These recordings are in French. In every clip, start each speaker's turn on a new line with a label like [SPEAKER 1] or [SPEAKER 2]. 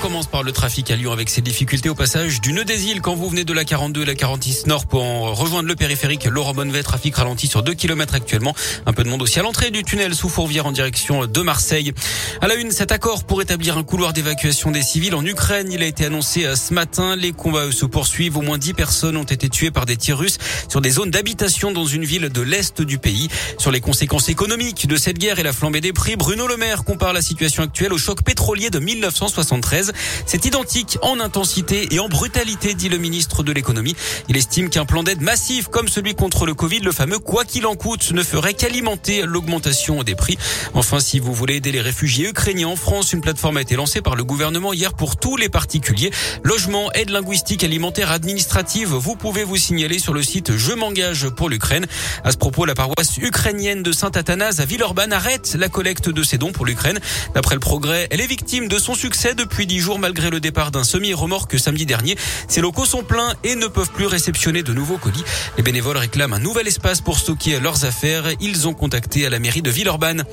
[SPEAKER 1] Commence par le trafic à Lyon avec ses difficultés au passage du nœud des îles quand vous venez de la 42 et la 46 Nord pour rejoindre le périphérique Laurent Bonnevet. Trafic ralenti sur 2 km actuellement. Un peu de monde aussi à l'entrée du tunnel sous Fourvière en direction de Marseille. À la une, cet accord pour établir un couloir d'évacuation des civils en Ukraine. Il a été annoncé euh, ce matin. Les combats se poursuivent. Au moins 10 personnes ont été tuées par des tirs russes sur des zones d'habitation dans une ville de l'Est du pays. Sur les conséquences économiques de cette guerre et la flambée des prix, Bruno Le Maire compare la situation actuelle au choc pétrolier de 1973. C'est identique en intensité et en brutalité, dit le ministre de l'économie. Il estime qu'un plan d'aide massif comme celui contre le Covid, le fameux quoi qu'il en coûte, ne ferait qu'alimenter l'augmentation des prix. Enfin, si vous voulez aider les réfugiés ukrainiens en France, une plateforme a été lancée par le gouvernement hier pour tous les particuliers. Logement, aide linguistique, alimentaire, administrative. Vous pouvez vous signaler sur le site Je m'engage pour l'Ukraine. À ce propos, la paroisse ukrainienne de Saint-Athanase à Villeurbanne arrête la collecte de ses dons pour l'Ukraine. D'après le progrès, elle est victime de son succès depuis jours malgré le départ d'un semi-remorque samedi dernier. Ces locaux sont pleins et ne peuvent plus réceptionner de nouveaux colis. Les bénévoles réclament un nouvel espace pour stocker leurs affaires. Ils ont contacté à la mairie de Villeurbanne.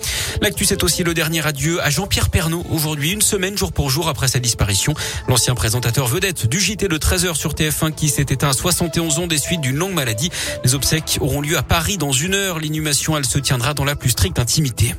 [SPEAKER 1] L'actu, c'est aussi le dernier adieu à Jean-Pierre Pernaud. Aujourd'hui, une semaine jour pour jour après sa disparition. L'ancien présentateur vedette du JT de 13h sur TF1 qui s'est éteint à 71 ans des suites d'une longue maladie. Les obsèques auront lieu à Paris dans une heure. L'inhumation, elle se tiendra dans la plus stricte intimité.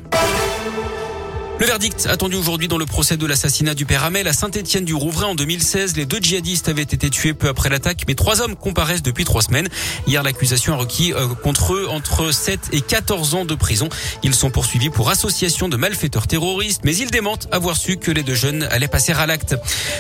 [SPEAKER 1] Le verdict attendu aujourd'hui dans le procès de l'assassinat du père Hamel à Saint-Étienne du Rouvray en 2016. Les deux djihadistes avaient été tués peu après l'attaque, mais trois hommes comparaissent depuis trois semaines. Hier, l'accusation a requis euh, contre eux entre 7 et 14 ans de prison. Ils sont poursuivis pour association de malfaiteurs terroristes, mais ils démentent avoir su que les deux jeunes allaient passer à l'acte.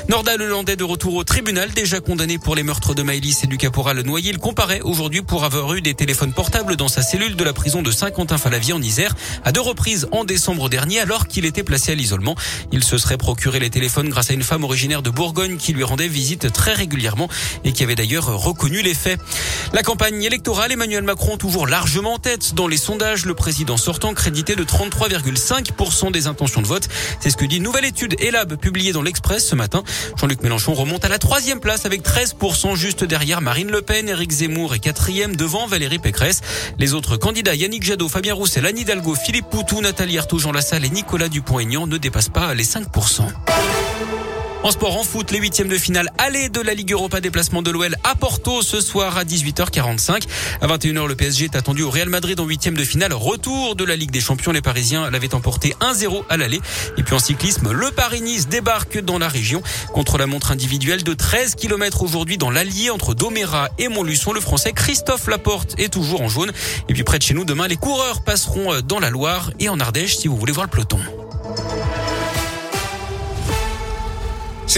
[SPEAKER 1] Nordal Hollandais de retour au tribunal, déjà condamné pour les meurtres de Maëlys et du caporal Noyer. Il comparait aujourd'hui pour avoir eu des téléphones portables dans sa cellule de la prison de Saint-Quentin-Falavier en Isère à deux reprises en décembre dernier alors qu'il était placé à l'isolement. Il se serait procuré les téléphones grâce à une femme originaire de Bourgogne qui lui rendait visite très régulièrement et qui avait d'ailleurs reconnu les faits. La campagne électorale, Emmanuel Macron toujours largement en tête dans les sondages. Le président sortant crédité de 33,5% des intentions de vote. C'est ce que dit une nouvelle étude ELAB publiée dans l'Express ce matin. Jean-Luc Mélenchon remonte à la troisième place avec 13% juste derrière Marine Le Pen. Éric Zemmour est quatrième devant Valérie Pécresse. Les autres candidats Yannick Jadot, Fabien Roussel, Anne Hidalgo, Philippe Poutou, Nathalie Arthaud, Jean Lassalle et Nicolas Dupont-Aignan ne dépassent pas les 5%. En sport, en foot, les huitièmes de finale aller de la Ligue Europa déplacement de l'OL à Porto ce soir à 18h45. À 21h, le PSG est attendu au Real Madrid en huitième de finale. Retour de la Ligue des Champions. Les Parisiens l'avaient emporté 1-0 à l'aller. Et puis en cyclisme, le Paris-Nice débarque dans la région contre la montre individuelle de 13 km aujourd'hui dans l'Allier entre Doméra et Montluçon. Le Français Christophe Laporte est toujours en jaune. Et puis près de chez nous, demain, les coureurs passeront dans la Loire et en Ardèche si vous voulez voir le peloton.